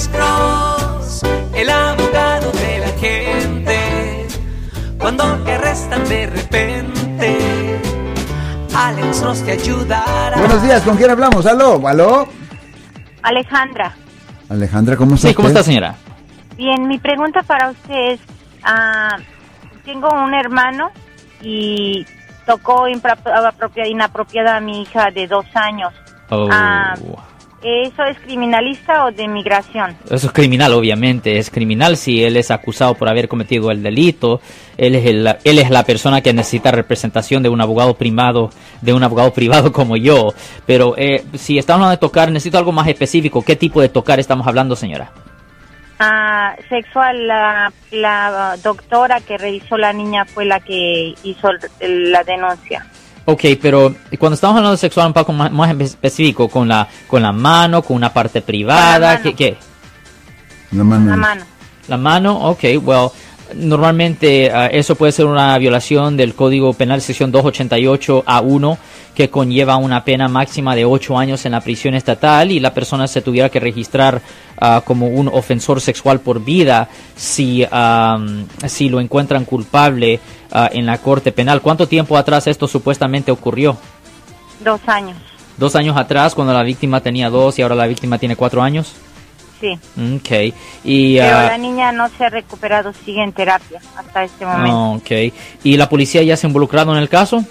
Alex Cross, el abogado de la gente. Cuando te arrestan de repente, Alex Cross te ayudará. Buenos días, ¿con quién hablamos? ¿Aló? ¿Aló? Alejandra. Alejandra, ¿cómo está Sí, ¿cómo usted? está, señora? Bien, mi pregunta para usted es, ah, tengo un hermano y tocó apropia- inapropiada a mi hija de dos años. Oh. Ah, ¿Eso es criminalista o de migración? Eso es criminal, obviamente. Es criminal si él es acusado por haber cometido el delito. Él es, el- él es la persona que necesita representación de un abogado privado, de un abogado privado como yo. Pero eh, si estamos hablando de tocar, necesito algo más específico. ¿Qué tipo de tocar estamos hablando, señora? Ah, sexual, la, la doctora que revisó la niña fue la que hizo la denuncia. Ok, pero cuando estamos hablando de sexual un poco más, más específico, con la, con la mano, con una parte privada. ¿qué? qué? La mano. La mano. La mano, ok, well, normalmente ah, eso puede ser una violación del Código Penal sección 288 A1 que conlleva una pena máxima de 8 años en la prisión estatal y la persona se tuviera que registrar ah, como un ofensor sexual por vida si, am, si lo encuentran culpable ah, en la Corte Penal. ¿Cuánto tiempo atrás esto supuestamente ocurrió? Dos años. Dos años atrás, cuando la víctima tenía dos y ahora la víctima tiene cuatro años. Sí. Ok. Y, Pero ah, la niña no se ha recuperado, sigue en terapia hasta este momento. Ok. ¿Y la policía ya se ha involucrado en el caso?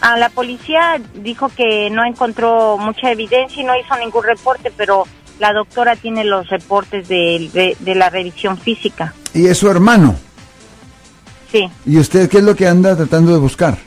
Ah, la policía dijo que no encontró mucha evidencia y no hizo ningún reporte, pero la doctora tiene los reportes de, de- de la revisión física. Y es su hermano. Sí. ¿Y usted qué es lo que anda tratando de buscar?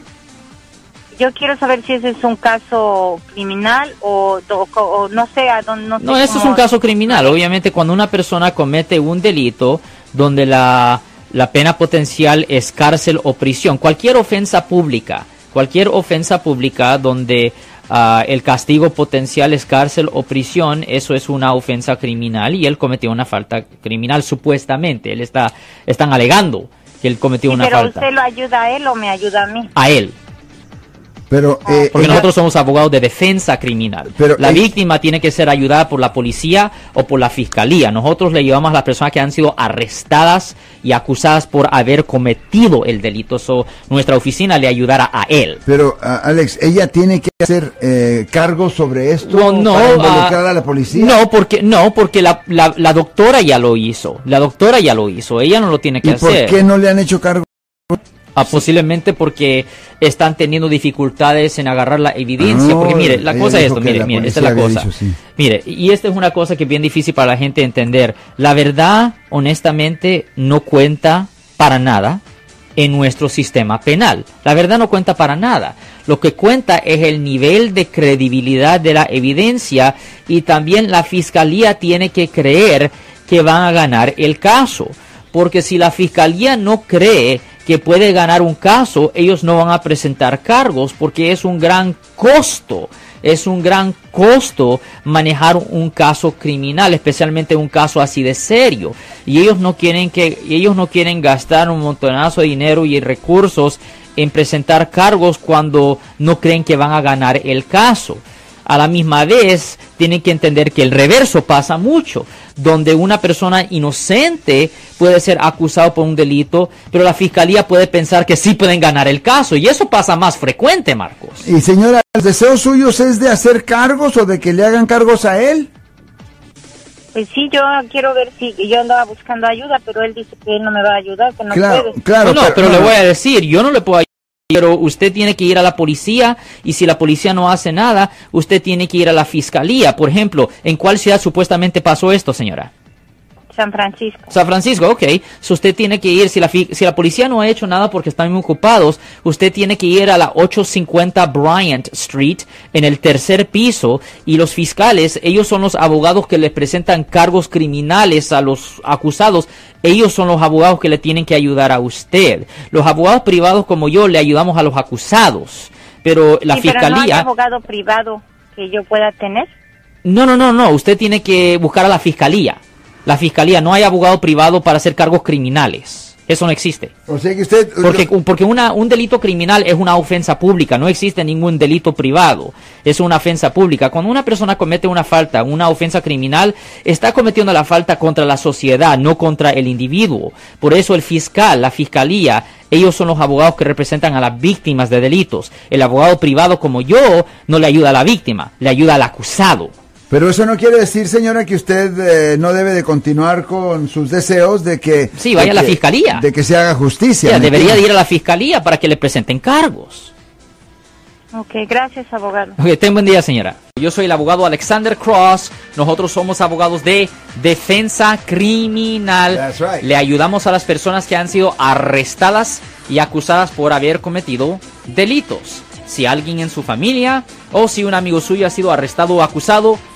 Yo quiero saber si ese es un caso criminal o, o- o no sé a dónde. No, sé No, esto es un caso criminal. Obviamente, cuando una persona comete un delito donde la, la pena potencial es cárcel o prisión, cualquier ofensa pública, cualquier ofensa pública donde ah, el castigo potencial es cárcel o prisión, eso es una ofensa criminal y él cometió una falta criminal, supuestamente. Él está, están alegando que él cometió Sí, una pero falta. usted lo ayuda a él o me ayuda a mí. A él. Pero, eh, Porque ella- nosotros somos abogados de defensa criminal. Pero la víctima tiene que ser ayudada por la policía o por la fiscalía. Nosotros le llevamos a las personas que han sido arrestadas y acusadas por haber cometido el delito. So, nuestra oficina le ayudará a él. pero ah, Alex, ella tiene que hacer eh, cargos sobre esto Well, no, para involucrar ah, a la policía. No, porque no, porque la, la, la doctora ya lo hizo. La doctora ya lo hizo. Ella no lo tiene que ¿Y por hacer. qué no le han hecho cargo? Ah, posiblemente porque están teniendo dificultades en agarrar la evidencia. No, porque mire, la cosa es esto, mire, mire, esta es la cosa. había dicho, sí. Mire, y esta es una cosa que es bien difícil para la gente entender. La verdad, honestamente, no cuenta para nada en nuestro sistema penal. La verdad no cuenta para nada. Lo que cuenta es el nivel de credibilidad de la evidencia y también la fiscalía tiene que creer que van a ganar el caso. Porque si la fiscalía no cree que puede ganar un caso, ellos no van a presentar cargos porque es un gran costo. Es un gran costo manejar un caso criminal, especialmente un caso así de serio. Y ellos no quieren que ellos no quieren gastar un montonazo de dinero y recursos en presentar cargos cuando no creen que van a ganar el caso. A la misma vez, tienen que entender que el reverso pasa mucho, donde una persona inocente puede ser acusado por un delito, pero la fiscalía puede pensar que sí pueden ganar el caso, y eso pasa más frecuente, Marcos. Y señora, ¿los deseos suyos es de hacer cargos o de que le hagan cargos a él? Pues sí, yo quiero ver si yo andaba buscando ayuda, pero él dice que él no me va a ayudar, que no Claro, puede. claro. no, no, pero, le voy a decir, yo no le puedo ayudar, pero usted tiene que ir a la policía, y si la policía no hace nada, usted tiene que ir a la fiscalía. Por ejemplo, ¿en cuál ciudad supuestamente pasó esto, señora? San Francisco. San Francisco, ok. So usted tiene que ir, si la, si la policía no ha hecho nada porque están muy ocupados, usted tiene que ir a la 850 Bryant Street en el tercer piso y los fiscales, ellos son los abogados que le presentan cargos criminales a los acusados. Ellos son los abogados que le tienen que ayudar a usted. Los abogados privados como yo le ayudamos a los acusados. Pero la Sí, pero no hay fiscalía... abogado privado que yo pueda tener. No, no, no, no. Usted tiene que buscar a la fiscalía. La fiscalía, no hay abogado privado para hacer cargos criminales. Eso no existe. O sea que usted... Porque, porque una, un delito criminal es una ofensa pública, no existe ningún delito privado, es una ofensa pública. Cuando una persona comete una falta, una ofensa criminal, está cometiendo la falta contra la sociedad, no contra el individuo. Por eso el fiscal, la fiscalía, ellos son los abogados que representan a las víctimas de delitos. El abogado privado como yo no le ayuda a la víctima, le ayuda al acusado. Pero eso no quiere decir, señora, que usted eh, no debe de continuar con sus deseos de que... Sí, vaya a la que- fiscalía. De que se haga justicia. Ya, ¿me debería de ir a la fiscalía para que le presenten cargos. Ok, gracias, abogado. Ok, ten buen día, señora. Yo soy el abogado Alexander Cross. Nosotros somos abogados de defensa criminal. That's right. Le ayudamos a las personas que han sido arrestadas y acusadas por haber cometido delitos. Si alguien en su familia o si un amigo suyo ha sido arrestado o acusado,